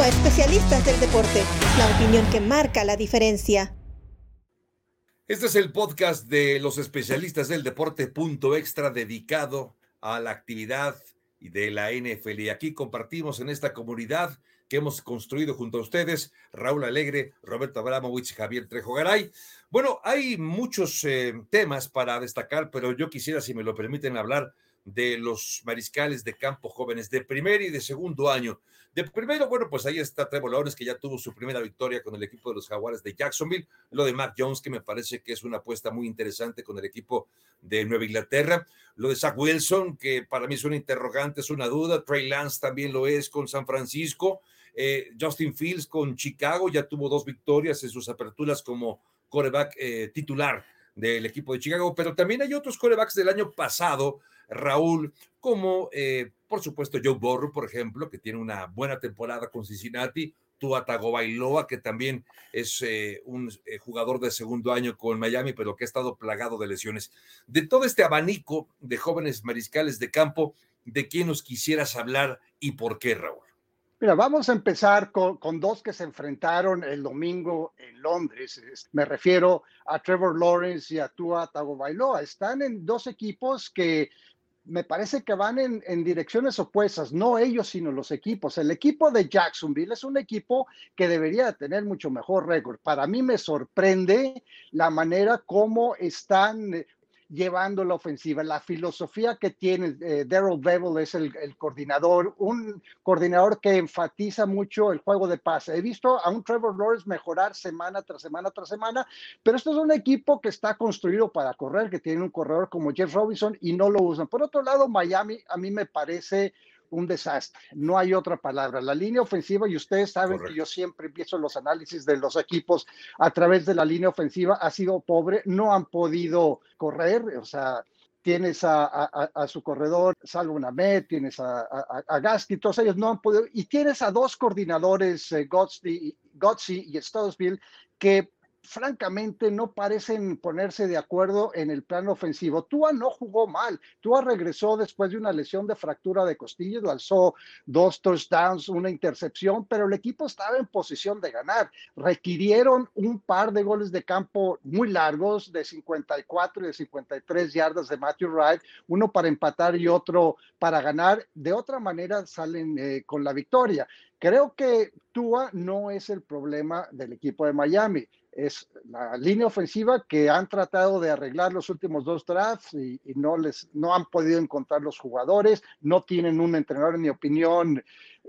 A Especialistas del Deporte, la opinión que marca la diferencia. Este es el podcast de los especialistas del deporte punto extra dedicado a la actividad de la NFL. Y aquí compartimos en esta comunidad que hemos construido junto a ustedes, Raúl Alegre, Roberto Abramovich, Javier Trejo Garay. Bueno, hay muchos eh, temas para destacar, pero yo quisiera, si me lo permiten, hablar de los mariscales de campo jóvenes de primer y de segundo año. De primero, bueno, pues ahí está Trevor Lawrence, que ya tuvo su primera victoria con el equipo de los Jaguares de Jacksonville. Lo de Mac Jones, que me parece que es una apuesta muy interesante con el equipo de Nueva Inglaterra. Lo de Zach Wilson, que para mí es una interrogante, es una duda. Trey Lance también lo es con San Francisco. Eh, Justin Fields con Chicago ya tuvo dos victorias en sus aperturas como coreback eh, titular del equipo de Chicago, pero también hay otros corebacks del año pasado Raúl, como eh, por supuesto Joe Burrow, por ejemplo, que tiene una buena temporada con Cincinnati, Tua Tagovailoa, que también es eh, un eh, jugador de segundo año con Miami, pero que ha estado plagado de lesiones. De todo este abanico de jóvenes mariscales de campo, ¿de quién nos quisieras hablar y por qué, Raúl? Mira, vamos a empezar con, con, dos que se enfrentaron el domingo en Londres. Me refiero a Trevor Lawrence y a Tua Tagovailoa. Están en dos equipos que me parece que van en, direcciones opuestas, no ellos, sino los equipos. El equipo de Jacksonville es un equipo que debería tener mucho mejor récord. Para mí me sorprende la manera como están llevando la ofensiva. La filosofía que tiene eh, Daryl Bevel es el, coordinador, un coordinador que enfatiza mucho el juego de pase. He visto a un Trevor Lawrence mejorar semana tras semana tras semana, pero esto es un equipo que está construido para correr, que tiene un corredor como Jeff Robinson y no lo usan. Por otro lado, Miami a mí me parece un desastre, no hay otra palabra. La línea ofensiva, y ustedes saben que yo siempre empiezo los análisis de los equipos a través de la línea ofensiva, ha sido pobre, no han podido correr, o sea, tienes a, su corredor, salvo una Met, tienes a, a, todos ellos no han podido, y tienes a dos coordinadores, eh, Gotzi y Stoutsville, que francamente no parecen ponerse de acuerdo en el plano ofensivo. Tua no jugó mal. Tua regresó después de una lesión de fractura de costillas, alzó dos touchdowns, una intercepción, pero el equipo estaba en posición de ganar. Requirieron un par de goles de campo muy largos, de 54 y de 53 yardas de Matthew Wright, uno para empatar y otro para ganar. De otra manera salen eh, con la victoria. Creo que Tua no es el problema del equipo de Miami es la línea ofensiva que han tratado de arreglar los últimos dos drafts y, no les no han podido encontrar los jugadores, no tienen un entrenador, en mi opinión,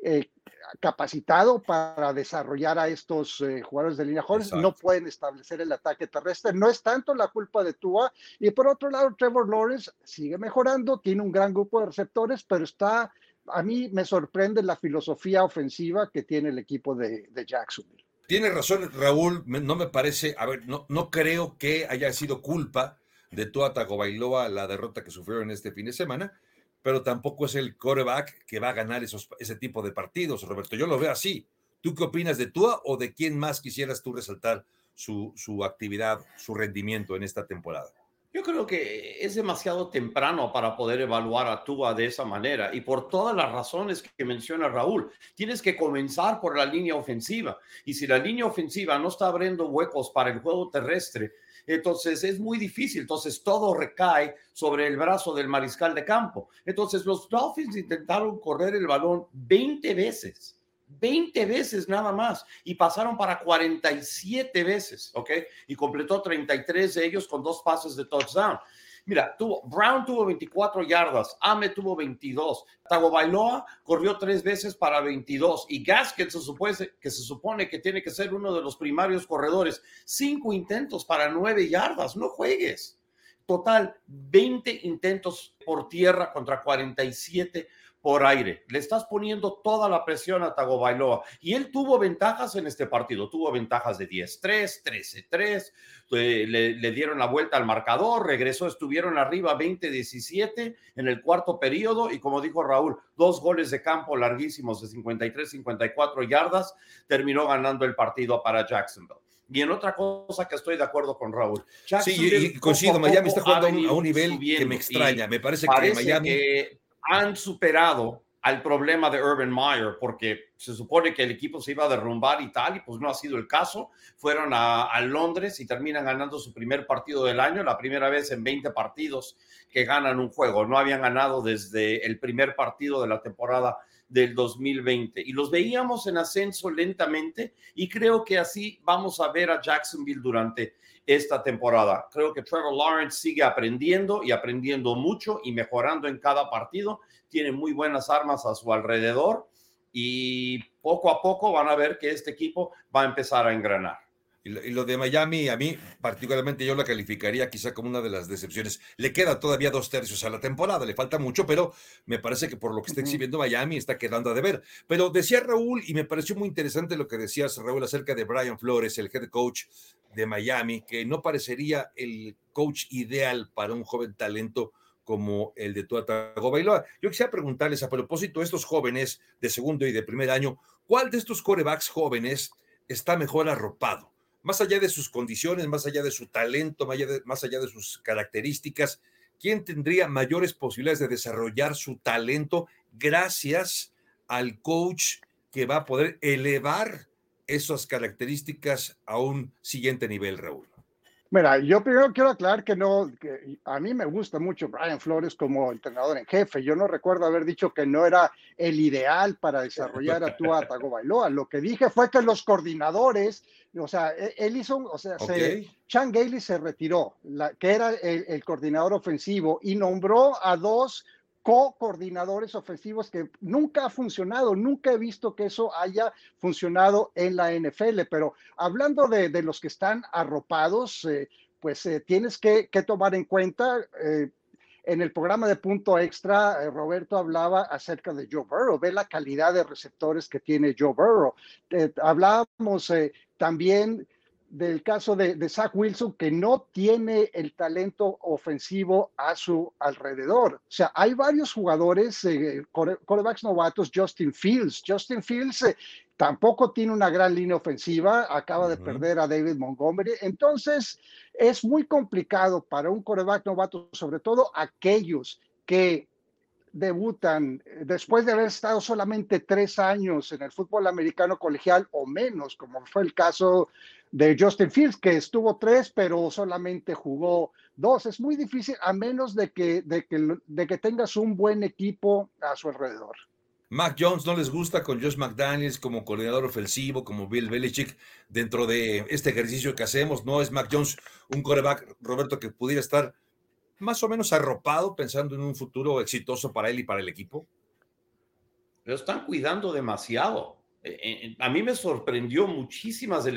eh, capacitado para desarrollar a estos eh, jugadores de línea jóvenes, no pueden establecer el ataque terrestre, no es tanto la culpa de Tua, y por otro lado, Trevor Lawrence sigue mejorando, tiene un gran grupo de receptores, pero está, a mí me sorprende la filosofía ofensiva que tiene el equipo de, de Jacksonville. Tiene razón, Raúl, no me parece, a ver, no, no creo que haya sido culpa de Tua Tagovailoa la derrota que sufrió en este fin de semana, pero tampoco es el coreback que va a ganar esos, ese tipo de partidos, Roberto. Yo lo veo así. ¿Tú qué opinas de Tua o de quién más quisieras tú resaltar su, su actividad, su rendimiento en esta temporada? Yo creo que es demasiado temprano para poder evaluar a Tua de esa manera y por todas las razones que menciona Raúl. Tienes que comenzar por la línea ofensiva y si la línea ofensiva no está abriendo huecos para el juego terrestre, entonces es muy difícil. Entonces todo recae sobre el brazo del mariscal de campo. Entonces los Dolphins intentaron correr el balón 20 veces 20 veces nada más y pasaron para 47 veces, ¿ok? Y completó 33 de ellos con dos pases de touchdown. Mira, tuvo, Brown tuvo 24 yardas, Ame tuvo 22, Tagovailoa corrió tres veces para 22 y Gasket se supone, que se supone que tiene que ser uno de los primarios corredores, cinco intentos para nueve yardas, no juegues. Total, 20 intentos por tierra contra 47 por aire. Le estás poniendo toda la presión a Tagovailoa. Y él tuvo ventajas en este partido. Tuvo ventajas de 10-3, 13-3. Eh, le, dieron la vuelta al marcador. Regresó, estuvieron arriba 20-17 en el cuarto periodo. Y como dijo Raúl, dos goles de campo larguísimos de 53-54 yardas. Terminó ganando el partido para Jacksonville. Y en otra cosa que estoy de acuerdo con Raúl. Sí, y, coincido, Miami está jugando a un, nivel que me extraña. Me parece, que Miami han superado al problema de Urban Meyer, porque se supone que el equipo se iba a derrumbar y tal, y pues no ha sido el caso. Fueron a, a, Londres y terminan ganando su primer partido del año, la primera vez en 20 partidos que ganan un juego. No habían ganado desde el primer partido de la temporada del 2020. Y los veíamos en ascenso lentamente y creo que así vamos a ver a Jacksonville durante esta temporada. Creo que Trevor Lawrence sigue aprendiendo y aprendiendo mucho y mejorando en cada partido. Tiene muy buenas armas a su alrededor y poco a poco van a ver que este equipo va a empezar a engranar. Y lo, de Miami, a mí particularmente yo la calificaría quizá como una de las decepciones. Le queda todavía dos tercios a la temporada, le falta mucho, pero me parece que por lo que está exhibiendo Miami está quedando a deber. Pero decía Raúl, y me pareció muy interesante lo que decías, Raúl, acerca de Brian Flores, el head coach de Miami, que no parecería el coach ideal para un joven talento como el de Tua Tagovailoa. Yo quisiera preguntarles a propósito de estos jóvenes de segundo y de primer año, ¿cuál de estos corebacks jóvenes está mejor arropado? más allá de sus condiciones, más allá de su talento, más allá de, más allá de sus características, ¿quién tendría mayores posibilidades de desarrollar su talento gracias al coach que va a poder elevar esas características a un siguiente nivel, Raúl? Mira, yo primero quiero aclarar que no, que a mí me gusta mucho Brian Flores como entrenador en jefe. Yo no recuerdo haber dicho que no era el ideal para desarrollar a Tua Tagovailoa. Lo que dije fue que los coordinadores, o sea, e, él hizo, o sea, se, Chan Gailey se retiró, la, que era el, el coordinador ofensivo, y nombró a dos co-coordinadores ofensivos que nunca ha funcionado, nunca he visto que eso haya funcionado en la NFL, pero hablando de, de los que están arropados, eh, pues eh, tienes que, que, tomar en cuenta, eh, en el programa de punto extra, Roberto hablaba acerca de Joe Burrow, ve la calidad de receptores que tiene Joe Burrow. hablábamos también del caso de, de, Zach Wilson, que no tiene el talento ofensivo a su alrededor. O sea, hay varios jugadores, eh, corebacks novatos, Justin Fields. Justin Fields eh, tampoco tiene una gran línea ofensiva, acaba de perder a David Montgomery. Entonces, es muy complicado para un coreback novato, sobre todo aquellos que debutan eh, después de haber estado solamente tres años en el fútbol americano colegial o menos, como fue el caso de Justin Fields, que estuvo tres, pero solamente jugó dos. Es muy difícil a menos de que, de que, de que tengas un buen equipo a su alrededor. Mac Jones no les gusta con Josh McDaniels como coordinador ofensivo, como Bill Belichick, dentro de este ejercicio que hacemos. No es Mac Jones un coreback, Roberto, que pudiera estar más o menos arropado pensando en un futuro exitoso para él y para el equipo. Lo están cuidando demasiado. Eh, eh, a mí me sorprendió muchísimas de,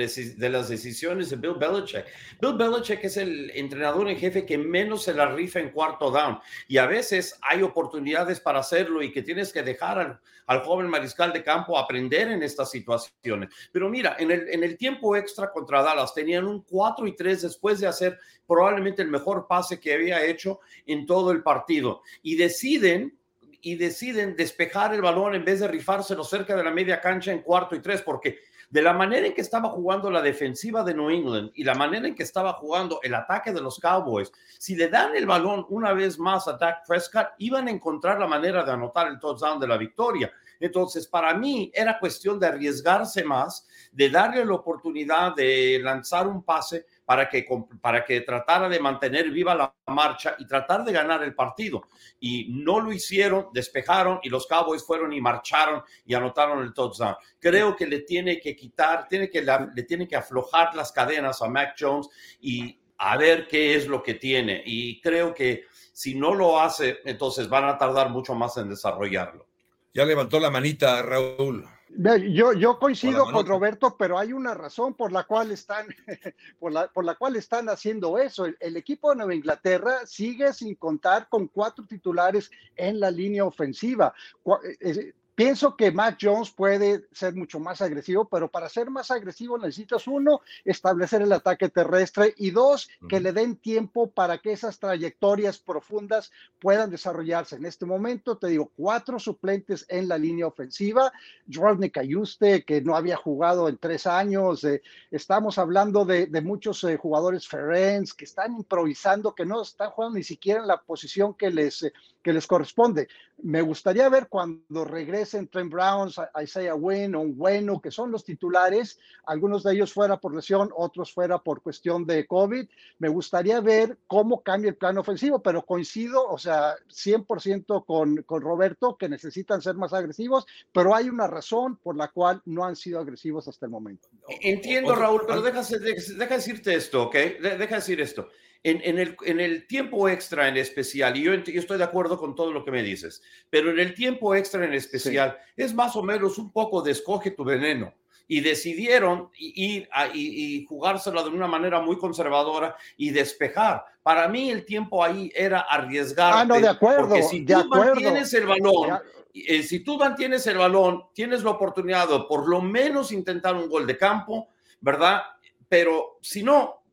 las decisiones de Bill Belichick. Bill Belichick es el entrenador en jefe que menos se la rifa en cuarto down y a veces hay oportunidades para hacerlo y que tienes que dejar al, joven mariscal de campo aprender en estas situaciones. Pero mira, en el, en el tiempo extra contra Dallas tenían un 4 y 3 después de hacer probablemente el mejor pase que había hecho en todo el partido y deciden y deciden despejar el balón en vez de rifárselo cerca de la media cancha en cuarto y tres, porque de la manera en que estaba jugando la defensiva de New England y la manera en que estaba jugando el ataque de los Cowboys, si le dan el balón una vez más a Dak Prescott, iban a encontrar la manera de anotar el touchdown de la victoria. Entonces, para mí era cuestión de arriesgarse más, de darle la oportunidad de lanzar un pase para que, para que tratara de mantener viva la marcha y tratar de ganar el partido. Y no lo hicieron, despejaron y los Cowboys fueron y marcharon y anotaron el touchdown. Creo que le tiene que quitar, tiene que, le tiene que aflojar las cadenas a Mac Jones y a ver qué es lo que tiene. Y creo que si no lo hace, entonces van a tardar mucho más en desarrollarlo. Ya levantó la manita, Raúl. Yo, yo coincido con Roberto, pero hay una razón por la cual están, por la, por la cual están haciendo eso. El, equipo de Nueva Inglaterra sigue sin contar con cuatro titulares en la línea ofensiva. Pienso que Mac Jones puede ser mucho más agresivo, pero para ser más agresivo necesitas uno, establecer el ataque terrestre y dos, que le den tiempo para que esas trayectorias profundas puedan desarrollarse. En este momento te digo, cuatro suplentes en la línea ofensiva, Jordan Cayuste, que no había jugado en tres años, eh, estamos hablando de, muchos eh, jugadores Ferenc que están improvisando, que no están jugando ni siquiera en la posición que les, eh, que les corresponde. Me gustaría ver cuando regresen Trent Browns, Isaiah Wynn o Bueno, que son los titulares, algunos de ellos fuera por lesión, otros fuera por cuestión de COVID. Me gustaría ver cómo cambia el plan ofensivo, pero coincido, o sea, 100% con, con Roberto, que necesitan ser más agresivos, pero hay una razón por la cual no han sido agresivos hasta el momento. Entiendo, Raúl, pero deja, deja decirte esto, ¿ok? Deja decir esto en, el, en, el, tiempo extra en especial, y yo, estoy de acuerdo con todo lo que me dices, pero en el tiempo extra en especial es más o menos un poco de escoge tu veneno. Y decidieron ir a, y, jugársela de una manera muy conservadora y despejar. Para mí el tiempo ahí era arriesgar. Ah, no, de acuerdo. Porque si tú mantienes el balón, eh, si tú mantienes el balón, tienes la oportunidad de por lo menos intentar un gol de campo, ¿verdad? Pero si no,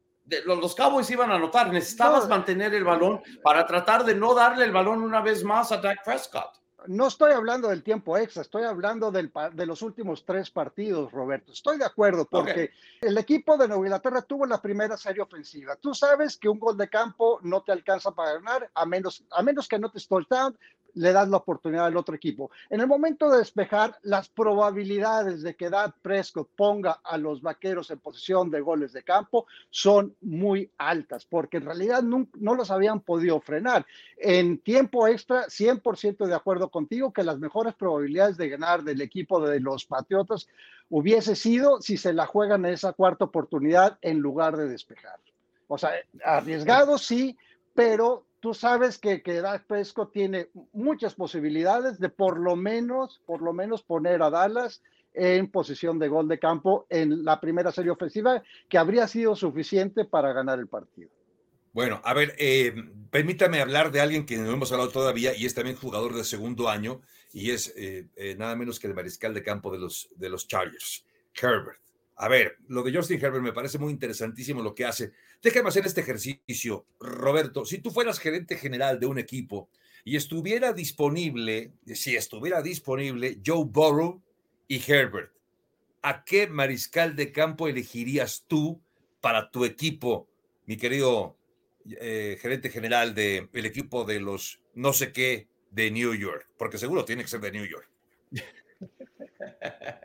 los Cowboys iban a anotar, necesitabas mantener el balón para tratar de no darle el balón una vez más a Dak Prescott. No estoy hablando del tiempo extra, estoy hablando del, de los últimos tres partidos, Roberto. Estoy de acuerdo porque el equipo de Nueva Inglaterra tuvo la primera serie ofensiva. Tú sabes que un gol de campo no te alcanza para ganar, a menos, a menos que no te touchdown, le das la oportunidad al otro equipo. En el momento de despejar, las probabilidades de que Dad Prescott ponga a los vaqueros en posición de goles de campo son muy altas, porque en realidad no, no los habían podido frenar. En tiempo extra, 100% de acuerdo contigo que las mejores probabilidades de ganar del equipo de los Patriotas hubiese sido si se la juegan en esa cuarta oportunidad en lugar de despejar. O sea, arriesgado sí, pero tú sabes que, que Dak tiene muchas posibilidades de por lo menos, por lo menos poner a Dallas en posición de gol de campo en la primera serie ofensiva, que habría sido suficiente para ganar el partido. Bueno, a ver, eh, permítame hablar de alguien que no hemos hablado todavía y es también jugador de segundo año y es eh, eh, nada menos que el mariscal de campo de los, de los Chargers, Herbert. A ver, lo de Justin Herbert me parece muy interesantísimo lo que hace. Déjame hacer este ejercicio, Roberto. Si tú fueras gerente general de un equipo y estuviera disponible, si estuviera disponible Joe Burrow y Herbert, ¿a qué mariscal de campo elegirías tú para tu equipo, mi querido eh, gerente general del equipo de los no sé qué de New York? Porque seguro tiene que ser de New York.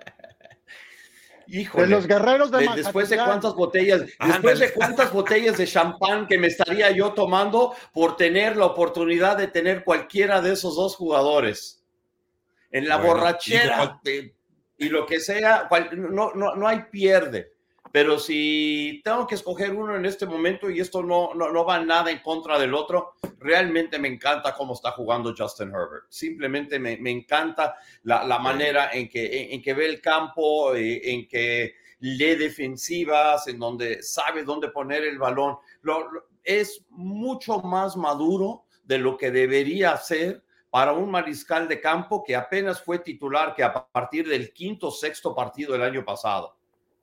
de los guerreros de, Después de cuántas botellas, después de cuántas botellas de champán que me estaría yo tomando por tener la oportunidad de tener cualquiera de esos dos jugadores. En la borrachera y, lo que sea, no, no, no hay pierde. Pero si tengo que escoger uno en este momento y esto no, no, no, va nada en contra del otro, realmente me encanta cómo está jugando Justin Herbert. Simplemente me, me encanta la, la, manera en que, en, que ve el campo, eh, en que lee defensivas, en donde sabe dónde poner el balón. es mucho más maduro de lo que debería ser para un mariscal de campo que apenas fue titular que a partir del quinto sexto partido del año pasado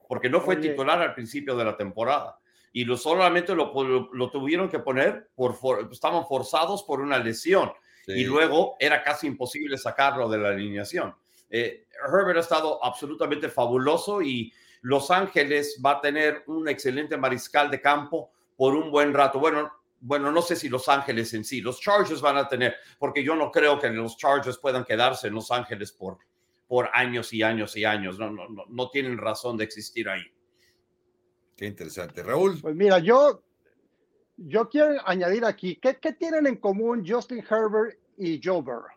porque no fue titular al principio de la temporada. Y lo, solamente lo, lo, tuvieron que poner, por, estaban forzados por una lesión. Y luego era casi imposible sacarlo de la alineación. Eh, Herbert ha estado absolutamente fabuloso y Los Ángeles va a tener un excelente mariscal de campo por un buen rato. Bueno, bueno, no sé si Los Ángeles en sí, los Chargers van a tener, porque yo no creo que los Chargers puedan quedarse en Los Ángeles por por años y años y años. No, no, no, no tienen razón de existir ahí. Qué interesante. Raúl. Pues mira, yo, yo quiero añadir aquí, ¿qué, ¿qué, tienen en común Justin Herbert y Joe Burrow?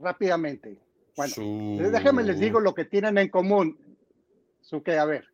Rápidamente. Bueno, déjenme les digo lo que tienen en común. Su que, a ver.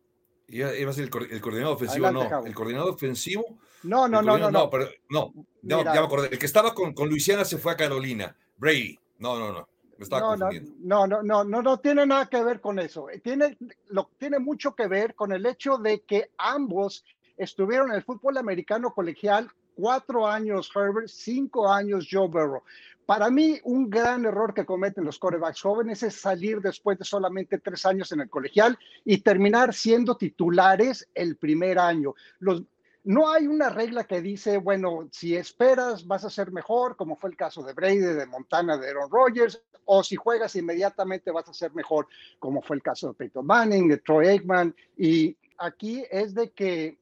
Iba, a ser el, coordinador ofensivo, no. El coordinador ofensivo. No, no, no, no, no. pero, no, ya me acordé. El que estaba con, con Luisiana se fue a Carolina. Brady. No, no, no no, no, no, no, no, no, tiene nada que ver con eso. Tiene, lo, tiene mucho que ver con el hecho de que ambos estuvieron en el fútbol americano colegial cuatro años Herbert, cinco años Joe Burrow. para mí, un gran error que cometen los corebacks jóvenes es salir después de solamente tres años en el colegial y terminar siendo titulares el primer año. Los, no hay una regla que dice, bueno, si esperas vas a ser mejor, como fue el caso de Brady, de Montana, de Aaron Rodgers, o si juegas inmediatamente vas a ser mejor, como fue el caso de Peyton Manning, de Troy Aikman. Y aquí es de que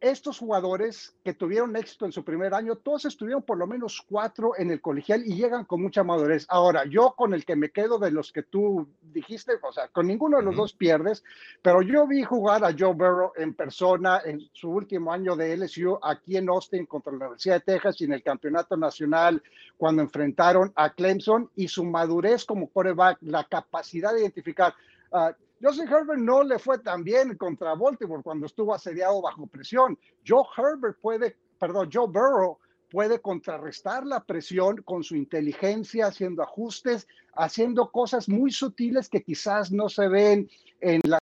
estos jugadores que tuvieron éxito en su primer año, todos estuvieron por lo menos cuatro en el colegial y llegan con mucha madurez. Ahora, yo con el que me quedo de los que tú dijiste, o sea, con ninguno de los dos pierdes, pero yo vi jugar a Joe Burrow en persona en su último año de LSU aquí en Austin contra la Universidad de Texas y en el Campeonato Nacional cuando enfrentaron a Clemson y su madurez como quarterback, la capacidad de identificar. Uh, Justin Herbert no le fue tan bien contra Baltimore cuando estuvo asediado bajo presión. Joe Herbert puede, perdón, Joe Burrow puede contrarrestar la presión con su inteligencia, haciendo ajustes, haciendo cosas muy sutiles que quizás no se ven en la,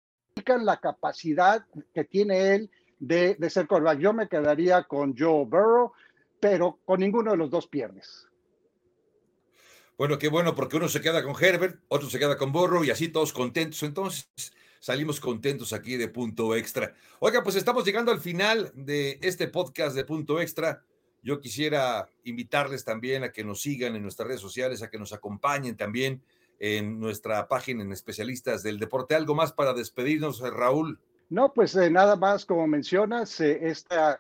la capacidad que tiene él de, de ser quarterback. Yo me quedaría con Joe Burrow, pero con ninguno de los dos pierdes. Bueno, qué bueno, porque uno se queda con Herbert, otro se queda con Borro y así todos contentos. Entonces salimos contentos aquí de Punto Extra. Oiga, pues estamos llegando al final de este podcast de Punto Extra. Yo quisiera invitarles también a que nos sigan en nuestras redes sociales, a que nos acompañen también en nuestra página en especialistas del deporte. ¿Algo más para despedirnos, Raúl? No, pues eh, nada más, como mencionas, eh, esta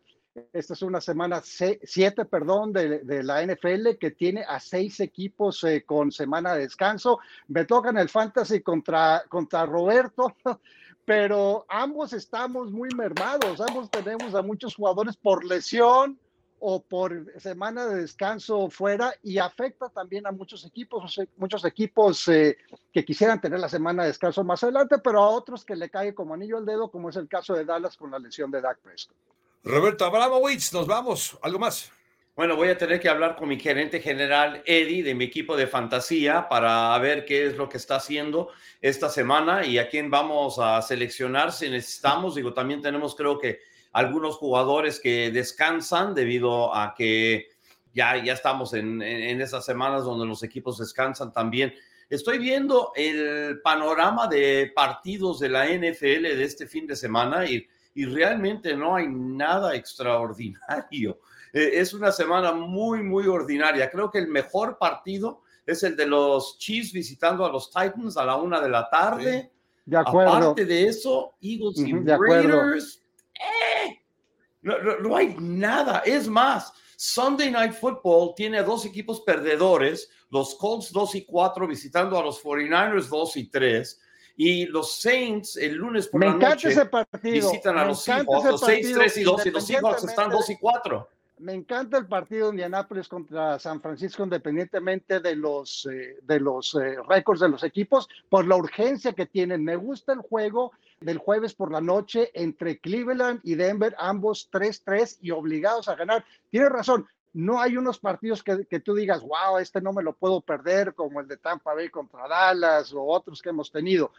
esta es una semana siete, perdón, de, la NFL que tiene a seis equipos eh, con semana de descanso. Me tocan el fantasy contra, contra Roberto, pero ambos estamos muy mermados. Ambos tenemos a muchos jugadores por lesión o por semana de descanso fuera y afecta también a muchos equipos, muchos equipos eh, que quisieran tener la semana de descanso más adelante, pero a otros que le cae como anillo al dedo, como es el caso de Dallas con la lesión de Dak Prescott. Roberto Abramowitz, nos vamos. ¿Algo más? Bueno, voy a tener que hablar con mi gerente general, Eddie, de mi equipo de fantasía, para ver qué es lo que está haciendo esta semana y a quién vamos a seleccionar si necesitamos. Digo, también tenemos, creo que, algunos jugadores que descansan debido a que ya, ya estamos en, en esas semanas donde los equipos descansan también. Estoy viendo el panorama de partidos de la NFL de este fin de semana y y realmente no hay nada extraordinario. Eh, es una semana muy, muy ordinaria. Creo que el mejor partido es el de los Chiefs visitando a los Titans a la una de la tarde. De acuerdo. Aparte de eso, Eagles y Raiders. Eh, no, no, hay nada. Es más, Sunday Night Football tiene dos equipos perdedores, los Colts 2 y 4 visitando a los 49ers 2 y 3 y los Saints el lunes por la noche visitan a los Seahawks, los 6, 3 y 2 y los Seahawks están 2 y 4. Me encanta el partido de Indianapolis contra San Francisco, independientemente de los, eh, de los eh, récords de los equipos, por la urgencia que tienen. Me gusta el juego del jueves por la noche entre Cleveland y Denver, ambos 3-3 y obligados a ganar. Tiene razón, no hay unos partidos que, que, tú digas, wow, este no me lo puedo perder, como el de Tampa Bay contra Dallas o otros que hemos tenido.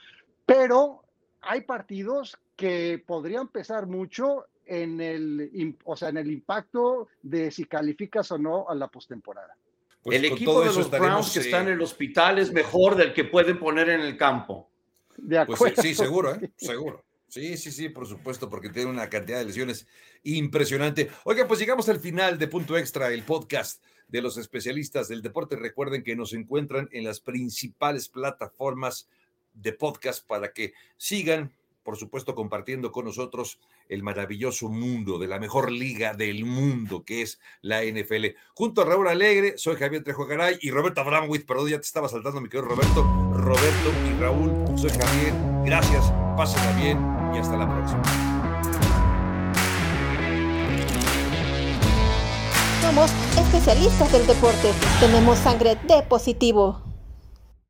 Pero hay partidos que podrían pesar mucho en el, o sea, en el impacto de si calificas o no a la postemporada. Pues el equipo de los Browns que eh, está en el hospital es mejor del que pueden poner en el campo. De pues acuerdo. sí, seguro, ¿eh? seguro. Sí, sí, sí, por supuesto, porque tiene una cantidad de lesiones impresionante. Oiga, pues llegamos al final de Punto Extra, el podcast de los especialistas del deporte. Recuerden que nos encuentran en las principales plataformas de podcast para que sigan, por supuesto, compartiendo con nosotros el maravilloso mundo de la mejor liga del mundo que es la NFL. Junto a Raúl Alegre, soy Javier Trejo Garay y Roberto Abramowitz, perdón, ya te estaba saltando mi querido Roberto. Roberto y Raúl, soy Javier. Gracias, pásenla bien y hasta la próxima. Somos especialistas del deporte. Tenemos sangre de positivo.